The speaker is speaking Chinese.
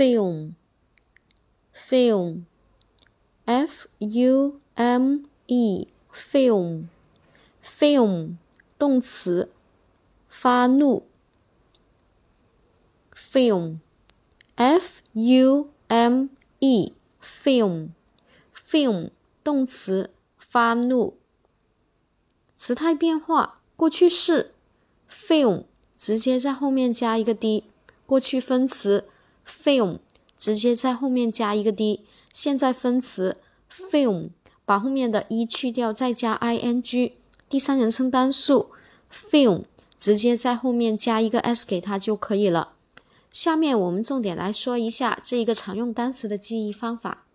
film，film，f u m e，film，film，动词，发怒。film，f u m e，film，film，动词，发怒。时态变化，过去式，film，直接在后面加一个 d。过去分词 film 直接在后面加一个 d，现在分词 film 把后面的一去掉，再加 ing，第三人称单数 film 直接在后面加一个 s 给它就可以了。下面我们重点来说一下这一个常用单词的记忆方法。